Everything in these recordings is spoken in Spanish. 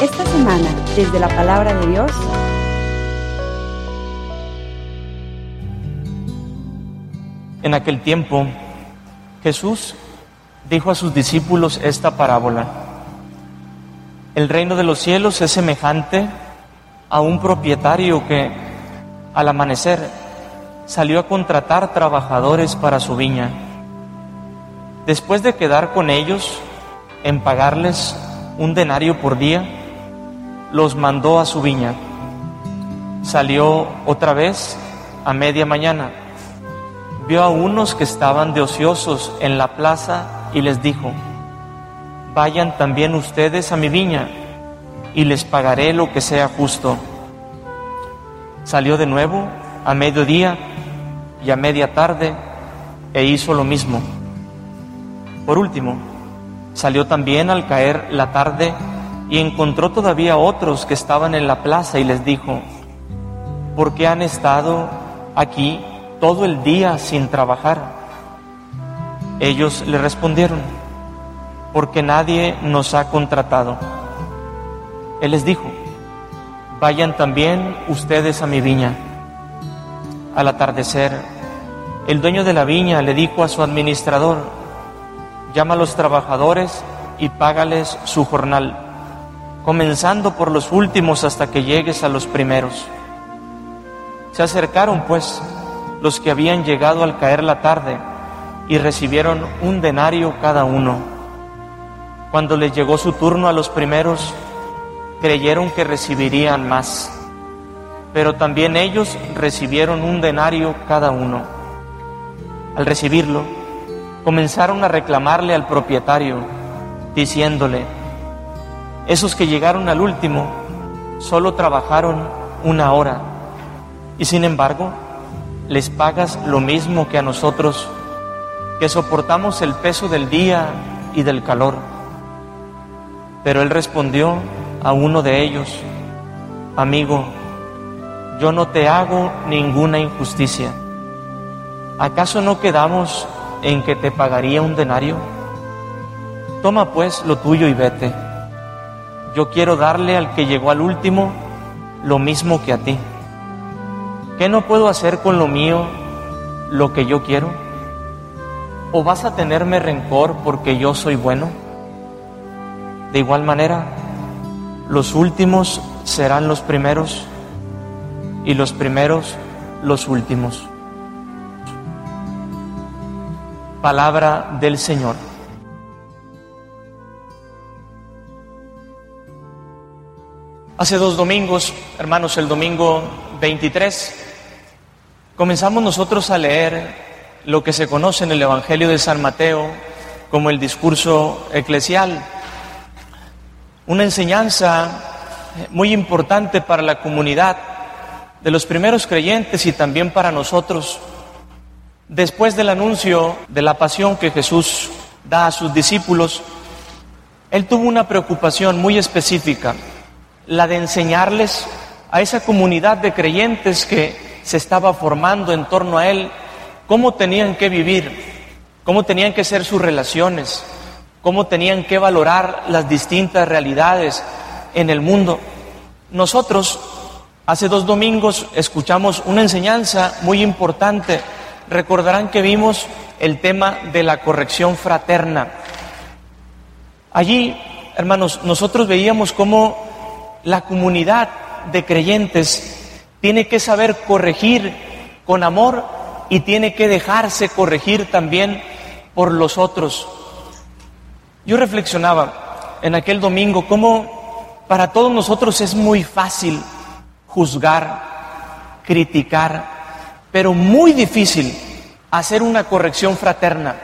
Esta semana, desde la palabra de Dios, En aquel tiempo, Jesús dijo a sus discípulos esta parábola. El reino de los cielos es semejante a un propietario que al amanecer salió a contratar trabajadores para su viña. Después de quedar con ellos en pagarles un denario por día, los mandó a su viña. Salió otra vez a media mañana vio a unos que estaban de ociosos en la plaza y les dijo, vayan también ustedes a mi viña y les pagaré lo que sea justo. Salió de nuevo a mediodía y a media tarde e hizo lo mismo. Por último, salió también al caer la tarde y encontró todavía otros que estaban en la plaza y les dijo, ¿por qué han estado aquí todo el día sin trabajar. Ellos le respondieron, porque nadie nos ha contratado. Él les dijo, vayan también ustedes a mi viña. Al atardecer, el dueño de la viña le dijo a su administrador, llama a los trabajadores y págales su jornal, comenzando por los últimos hasta que llegues a los primeros. Se acercaron pues los que habían llegado al caer la tarde y recibieron un denario cada uno. Cuando les llegó su turno a los primeros, creyeron que recibirían más, pero también ellos recibieron un denario cada uno. Al recibirlo, comenzaron a reclamarle al propietario, diciéndole, esos que llegaron al último solo trabajaron una hora, y sin embargo, les pagas lo mismo que a nosotros, que soportamos el peso del día y del calor. Pero él respondió a uno de ellos, amigo, yo no te hago ninguna injusticia. ¿Acaso no quedamos en que te pagaría un denario? Toma pues lo tuyo y vete. Yo quiero darle al que llegó al último lo mismo que a ti. ¿Qué no puedo hacer con lo mío lo que yo quiero? ¿O vas a tenerme rencor porque yo soy bueno? De igual manera, los últimos serán los primeros y los primeros los últimos. Palabra del Señor. Hace dos domingos, hermanos, el domingo 23, comenzamos nosotros a leer lo que se conoce en el Evangelio de San Mateo como el discurso eclesial, una enseñanza muy importante para la comunidad de los primeros creyentes y también para nosotros. Después del anuncio de la pasión que Jesús da a sus discípulos, Él tuvo una preocupación muy específica, la de enseñarles a esa comunidad de creyentes que se estaba formando en torno a Él, cómo tenían que vivir, cómo tenían que ser sus relaciones, cómo tenían que valorar las distintas realidades en el mundo. Nosotros hace dos domingos escuchamos una enseñanza muy importante. Recordarán que vimos el tema de la corrección fraterna. Allí, hermanos, nosotros veíamos cómo la comunidad de creyentes tiene que saber corregir con amor y tiene que dejarse corregir también por los otros. Yo reflexionaba en aquel domingo cómo para todos nosotros es muy fácil juzgar, criticar, pero muy difícil hacer una corrección fraterna.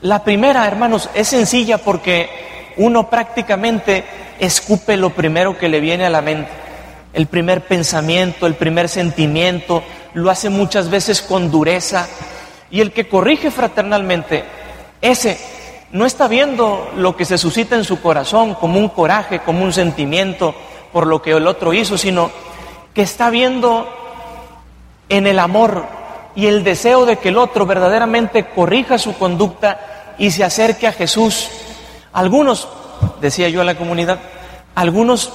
La primera, hermanos, es sencilla porque uno prácticamente escupe lo primero que le viene a la mente el primer pensamiento, el primer sentimiento, lo hace muchas veces con dureza. Y el que corrige fraternalmente, ese no está viendo lo que se suscita en su corazón como un coraje, como un sentimiento por lo que el otro hizo, sino que está viendo en el amor y el deseo de que el otro verdaderamente corrija su conducta y se acerque a Jesús. Algunos decía yo a la comunidad, algunos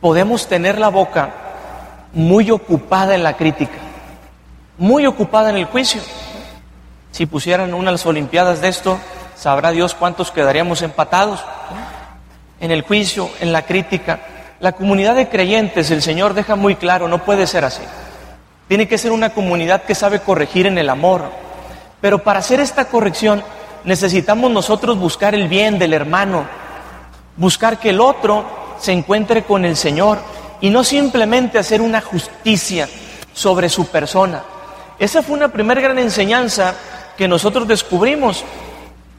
podemos tener la boca muy ocupada en la crítica, muy ocupada en el juicio. Si pusieran unas Olimpiadas de esto, sabrá Dios cuántos quedaríamos empatados en el juicio, en la crítica. La comunidad de creyentes, el Señor deja muy claro, no puede ser así. Tiene que ser una comunidad que sabe corregir en el amor. Pero para hacer esta corrección necesitamos nosotros buscar el bien del hermano, buscar que el otro se encuentre con el Señor y no simplemente hacer una justicia sobre su persona. Esa fue una primera gran enseñanza que nosotros descubrimos.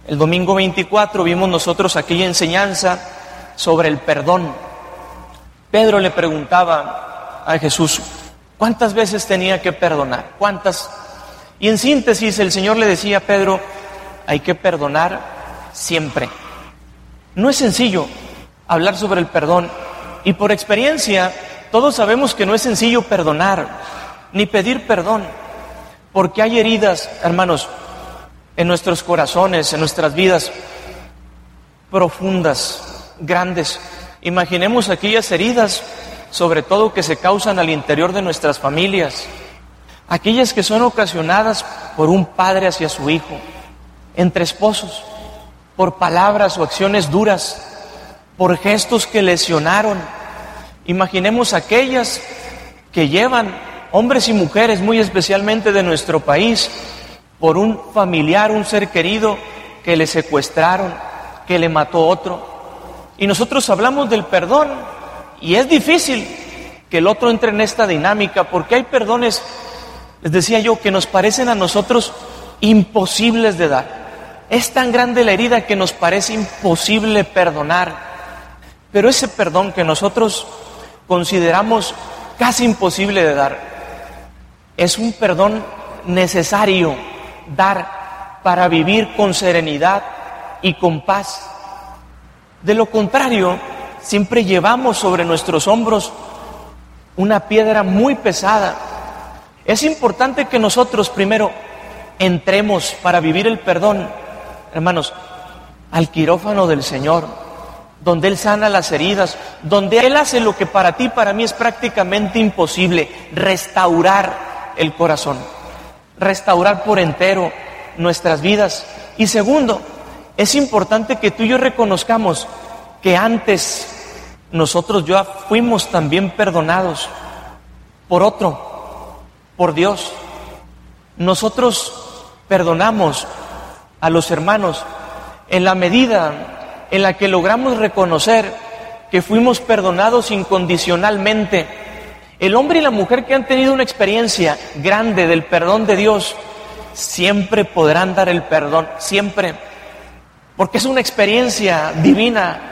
El domingo 24 vimos nosotros aquella enseñanza sobre el perdón. Pedro le preguntaba a Jesús, ¿cuántas veces tenía que perdonar? ¿Cuántas? Y en síntesis el Señor le decía a Pedro, hay que perdonar siempre. No es sencillo hablar sobre el perdón y por experiencia todos sabemos que no es sencillo perdonar ni pedir perdón, porque hay heridas, hermanos, en nuestros corazones, en nuestras vidas profundas, grandes. Imaginemos aquellas heridas, sobre todo que se causan al interior de nuestras familias, aquellas que son ocasionadas por un padre hacia su hijo, entre esposos, por palabras o acciones duras, por gestos que lesionaron. Imaginemos aquellas que llevan hombres y mujeres, muy especialmente de nuestro país, por un familiar, un ser querido que le secuestraron, que le mató otro. Y nosotros hablamos del perdón y es difícil que el otro entre en esta dinámica porque hay perdones, les decía yo, que nos parecen a nosotros imposibles de dar. Es tan grande la herida que nos parece imposible perdonar. Pero ese perdón que nosotros consideramos casi imposible de dar, es un perdón necesario dar para vivir con serenidad y con paz. De lo contrario, siempre llevamos sobre nuestros hombros una piedra muy pesada. Es importante que nosotros primero entremos para vivir el perdón hermanos, al quirófano del Señor, donde Él sana las heridas, donde Él hace lo que para ti, para mí es prácticamente imposible, restaurar el corazón, restaurar por entero nuestras vidas. Y segundo, es importante que tú y yo reconozcamos que antes nosotros ya fuimos también perdonados por otro, por Dios. Nosotros perdonamos a los hermanos en la medida en la que logramos reconocer que fuimos perdonados incondicionalmente. El hombre y la mujer que han tenido una experiencia grande del perdón de Dios siempre podrán dar el perdón, siempre, porque es una experiencia divina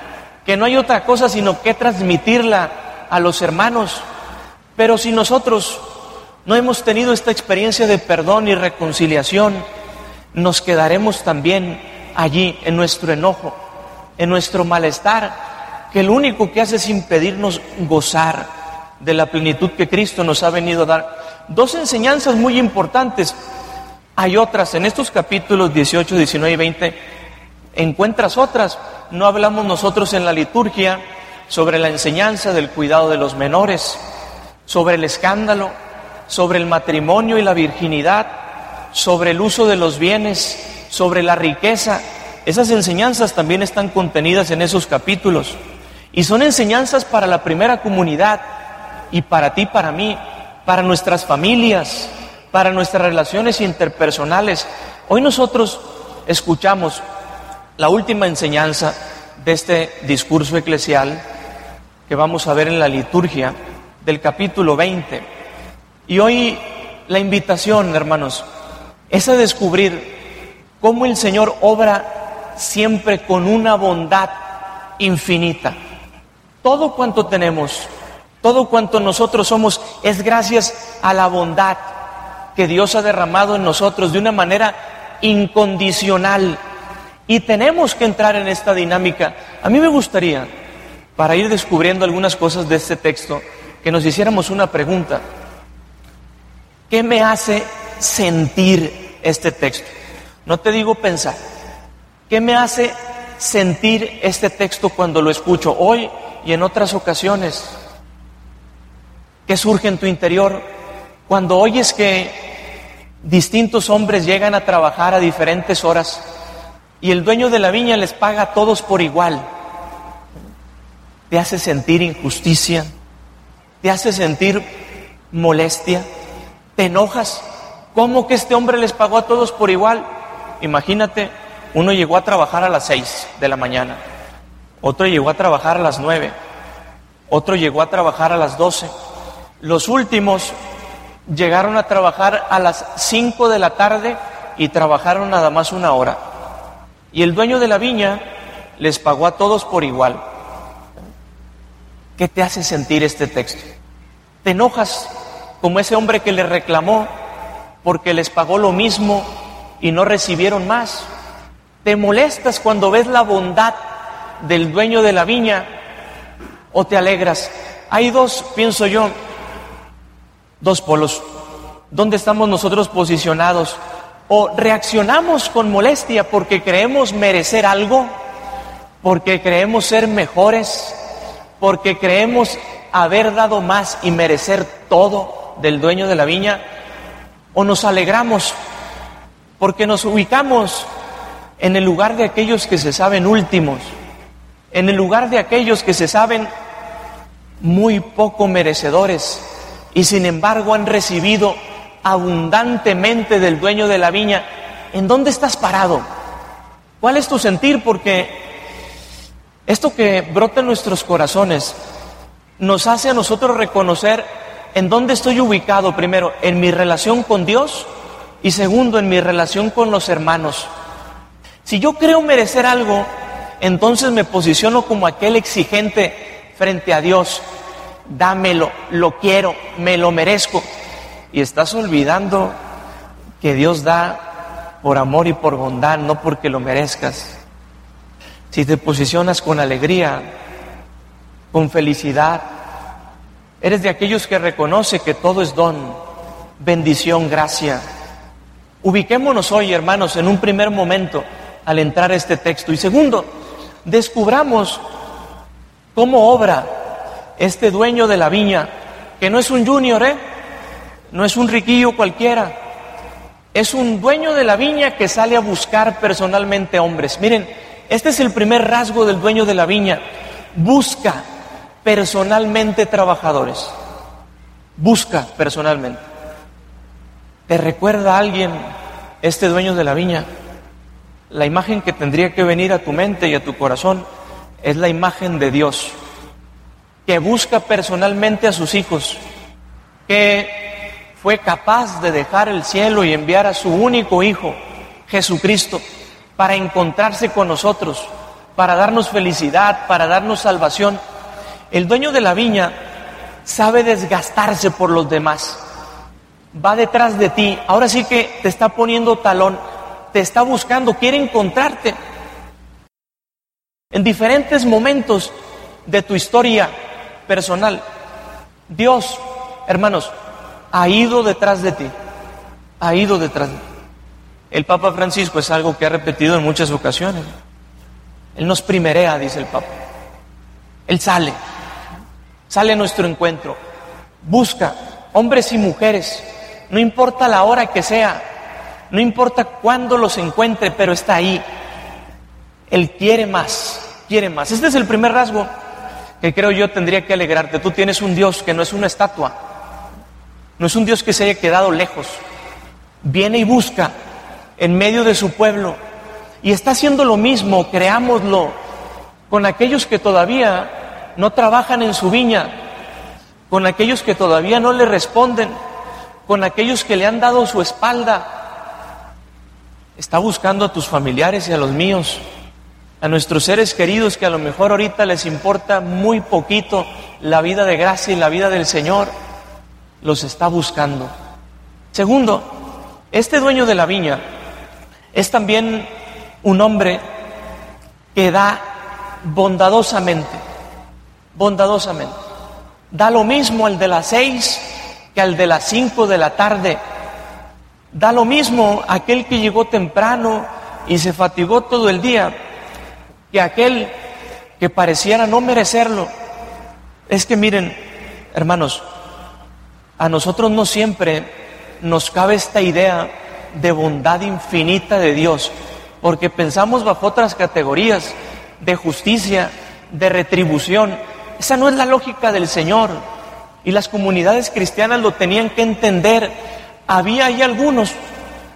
que no hay otra cosa sino que transmitirla a los hermanos. Pero si nosotros no hemos tenido esta experiencia de perdón y reconciliación, nos quedaremos también allí en nuestro enojo, en nuestro malestar, que lo único que hace es impedirnos gozar de la plenitud que Cristo nos ha venido a dar. Dos enseñanzas muy importantes. Hay otras, en estos capítulos 18, 19 y 20, encuentras otras. No hablamos nosotros en la liturgia sobre la enseñanza del cuidado de los menores, sobre el escándalo, sobre el matrimonio y la virginidad, sobre el uso de los bienes, sobre la riqueza. Esas enseñanzas también están contenidas en esos capítulos. Y son enseñanzas para la primera comunidad y para ti, para mí, para nuestras familias, para nuestras relaciones interpersonales. Hoy nosotros escuchamos la última enseñanza de este discurso eclesial que vamos a ver en la liturgia del capítulo 20. Y hoy la invitación, hermanos, es a descubrir cómo el Señor obra siempre con una bondad infinita. Todo cuanto tenemos, todo cuanto nosotros somos, es gracias a la bondad que Dios ha derramado en nosotros de una manera incondicional. Y tenemos que entrar en esta dinámica. A mí me gustaría, para ir descubriendo algunas cosas de este texto, que nos hiciéramos una pregunta. ¿Qué me hace sentir este texto. No te digo pensar. ¿Qué me hace sentir este texto cuando lo escucho hoy y en otras ocasiones? ¿Qué surge en tu interior cuando oyes que distintos hombres llegan a trabajar a diferentes horas y el dueño de la viña les paga a todos por igual? ¿Te hace sentir injusticia? ¿Te hace sentir molestia? ¿Te enojas? ¿Cómo que este hombre les pagó a todos por igual? Imagínate, uno llegó a trabajar a las seis de la mañana, otro llegó a trabajar a las nueve, otro llegó a trabajar a las doce. Los últimos llegaron a trabajar a las cinco de la tarde y trabajaron nada más una hora. Y el dueño de la viña les pagó a todos por igual. ¿Qué te hace sentir este texto? ¿Te enojas como ese hombre que le reclamó porque les pagó lo mismo y no recibieron más? ¿Te molestas cuando ves la bondad del dueño de la viña o te alegras? Hay dos, pienso yo, dos polos. ¿Dónde estamos nosotros posicionados? ¿O reaccionamos con molestia porque creemos merecer algo? ¿Porque creemos ser mejores? porque creemos haber dado más y merecer todo del dueño de la viña, o nos alegramos porque nos ubicamos en el lugar de aquellos que se saben últimos, en el lugar de aquellos que se saben muy poco merecedores y sin embargo han recibido abundantemente del dueño de la viña. ¿En dónde estás parado? ¿Cuál es tu sentir? Porque esto que brota en nuestros corazones nos hace a nosotros reconocer en dónde estoy ubicado, primero, en mi relación con Dios y segundo, en mi relación con los hermanos. Si yo creo merecer algo, entonces me posiciono como aquel exigente frente a Dios. Dámelo, lo quiero, me lo merezco. Y estás olvidando que Dios da por amor y por bondad, no porque lo merezcas si te posicionas con alegría, con felicidad, eres de aquellos que reconoce que todo es don, bendición, gracia. Ubiquémonos hoy, hermanos, en un primer momento al entrar a este texto. Y segundo, descubramos cómo obra este dueño de la viña, que no es un junior, ¿eh? No es un riquillo cualquiera, es un dueño de la viña que sale a buscar personalmente hombres. Miren, este es el primer rasgo del dueño de la viña. Busca personalmente trabajadores. Busca personalmente. ¿Te recuerda a alguien este dueño de la viña? La imagen que tendría que venir a tu mente y a tu corazón es la imagen de Dios, que busca personalmente a sus hijos, que fue capaz de dejar el cielo y enviar a su único hijo, Jesucristo, para encontrarse con nosotros, para darnos felicidad, para darnos salvación. El dueño de la viña sabe desgastarse por los demás. Va detrás de ti. Ahora sí que te está poniendo talón, te está buscando, quiere encontrarte. En diferentes momentos de tu historia personal, Dios, hermanos, ha ido detrás de ti. Ha ido detrás de ti. El Papa Francisco es algo que ha repetido en muchas ocasiones. Él nos primerea, dice el Papa. Él sale, sale a nuestro encuentro, busca hombres y mujeres, no importa la hora que sea, no importa cuándo los encuentre, pero está ahí. Él quiere más, quiere más. Este es el primer rasgo que creo yo tendría que alegrarte. Tú tienes un Dios que no es una estatua, no es un Dios que se haya quedado lejos. Viene y busca en medio de su pueblo. Y está haciendo lo mismo, creámoslo, con aquellos que todavía no trabajan en su viña, con aquellos que todavía no le responden, con aquellos que le han dado su espalda. Está buscando a tus familiares y a los míos, a nuestros seres queridos que a lo mejor ahorita les importa muy poquito la vida de gracia y la vida del Señor. Los está buscando. Segundo, este dueño de la viña es también un hombre que da bondadosamente, bondadosamente. Da lo mismo al de las seis que al de las cinco de la tarde. Da lo mismo aquel que llegó temprano y se fatigó todo el día. que aquel que pareciera no merecerlo. Es que miren, hermanos, a nosotros no siempre nos cabe esta idea de bondad infinita de Dios, porque pensamos bajo otras categorías de justicia, de retribución. Esa no es la lógica del Señor. Y las comunidades cristianas lo tenían que entender. Había ahí algunos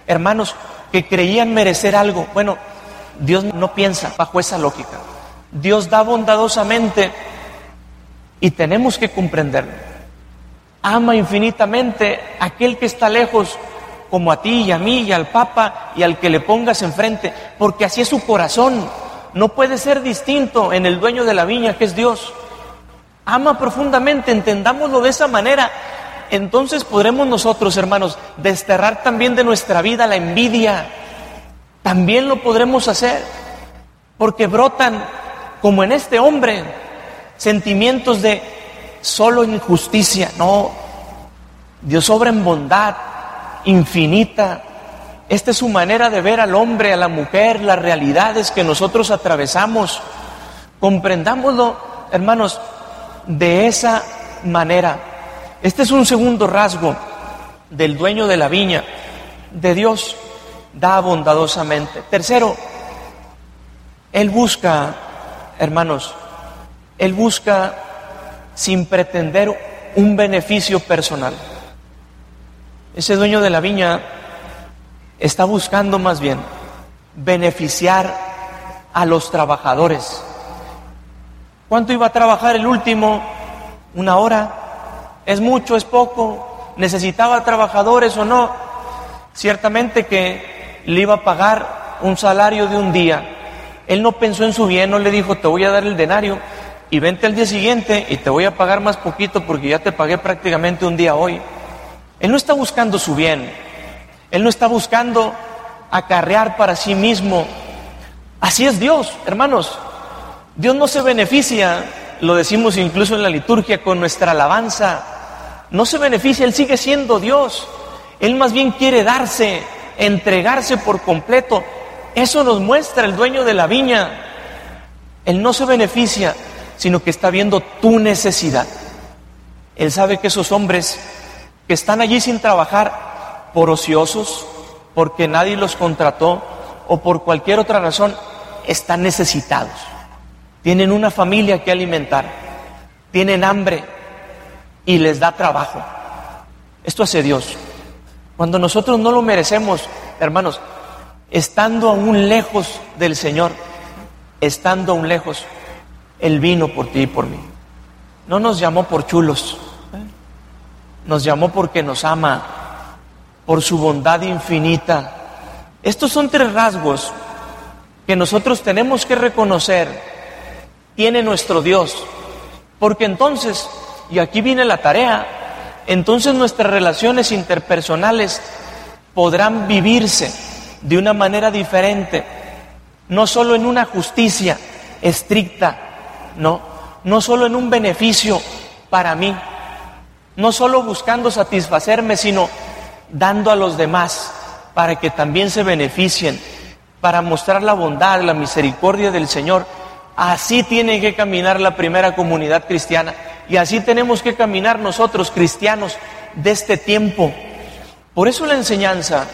hermanos que creían merecer algo. Bueno, Dios no piensa bajo esa lógica. Dios da bondadosamente y tenemos que comprenderlo. Ama infinitamente a aquel que está lejos, como a ti y a mí y al Papa y al que le pongas enfrente, porque así es su corazón. No puede ser distinto en el dueño de la viña que es Dios. Ama profundamente, entendámoslo de esa manera. Entonces podremos nosotros, hermanos, desterrar también de nuestra vida la envidia. También lo podremos hacer, porque brotan como en este hombre, sentimientos de solo injusticia. No, Dios obra en bondad infinita. Esta es su manera de ver al hombre, a la mujer, las realidades que nosotros atravesamos. Comprendámoslo, hermanos, de esa manera. Este es un segundo rasgo del dueño de la viña, de Dios, da bondadosamente. Tercero, Él busca hermanos, Él busca sin pretender un beneficio personal. Ese dueño de la viña está buscando más bien beneficiar a los trabajadores. ¿Cuánto iba a trabajar el último? ¿Una hora? ¿Es mucho? ¿Es poco? ¿Necesitaba trabajadores o no? Ciertamente que le iba a pagar un salario de un día, él no pensó en su bien, no le dijo, te voy a dar el denario y vente al día siguiente y te voy a pagar más poquito porque ya te pagué prácticamente un día hoy. Él no está buscando su bien, él no está buscando acarrear para sí mismo. Así es Dios, hermanos. Dios no se beneficia, lo decimos incluso en la liturgia, con nuestra alabanza. No se beneficia, Él sigue siendo Dios. Él más bien quiere darse, entregarse por completo. Eso nos muestra el dueño de la viña. Él no se beneficia, sino que está viendo tu necesidad. Él sabe que esos hombres que están allí sin trabajar por ociosos, porque nadie los contrató o por cualquier otra razón, están necesitados. Tienen una familia que alimentar, tienen hambre y les da trabajo. Esto hace Dios. Cuando nosotros no lo merecemos, hermanos, estando aún lejos del Señor, estando aún lejos, Él vino por ti y por mí. No nos llamó por chulos, ¿eh? nos llamó porque nos ama, por su bondad infinita. Estos son tres rasgos que nosotros tenemos que reconocer tiene nuestro Dios, porque entonces, y aquí viene la tarea, entonces nuestras relaciones interpersonales podrán vivirse de una manera diferente, no solo en una justicia estricta, no, no solo en un beneficio para mí, no solo buscando satisfacerme, sino dando a los demás para que también se beneficien, para mostrar la bondad, la misericordia del Señor. Así tiene que caminar la primera comunidad cristiana y así tenemos que caminar nosotros cristianos de este tiempo. Por eso la enseñanza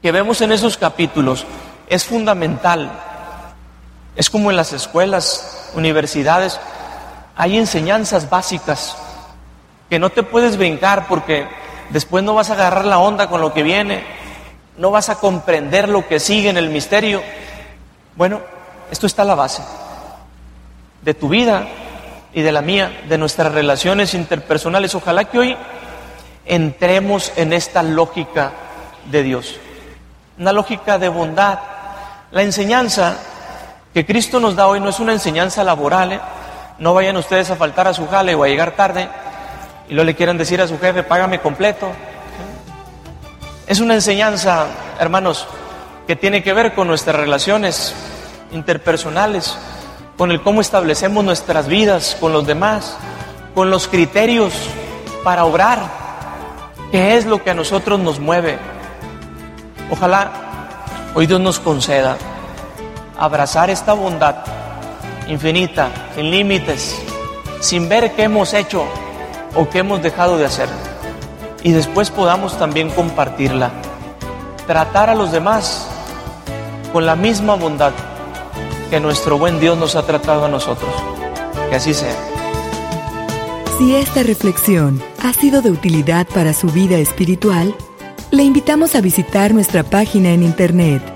que vemos en esos capítulos es fundamental. Es como en las escuelas, universidades, hay enseñanzas básicas que no te puedes brincar porque después no vas a agarrar la onda con lo que viene, no vas a comprender lo que sigue en el misterio. Bueno, esto está a la base de tu vida y de la mía, de nuestras relaciones interpersonales. Ojalá que hoy entremos en esta lógica de Dios una lógica de bondad. La enseñanza que Cristo nos da hoy no es una enseñanza laboral. ¿eh? No vayan ustedes a faltar a su jale o a llegar tarde y no le quieran decir a su jefe, págame completo. Es una enseñanza, hermanos, que tiene que ver con nuestras relaciones interpersonales, con el cómo establecemos nuestras vidas con los demás, con los criterios para obrar, qué es lo que a nosotros nos mueve. Ojalá hoy Dios nos conceda abrazar esta bondad infinita, sin límites, sin ver qué hemos hecho o qué hemos dejado de hacer. Y después podamos también compartirla. Tratar a los demás con la misma bondad que nuestro buen Dios nos ha tratado a nosotros. Que así sea. Si esta reflexión ha sido de utilidad para su vida espiritual, le invitamos a visitar nuestra página en internet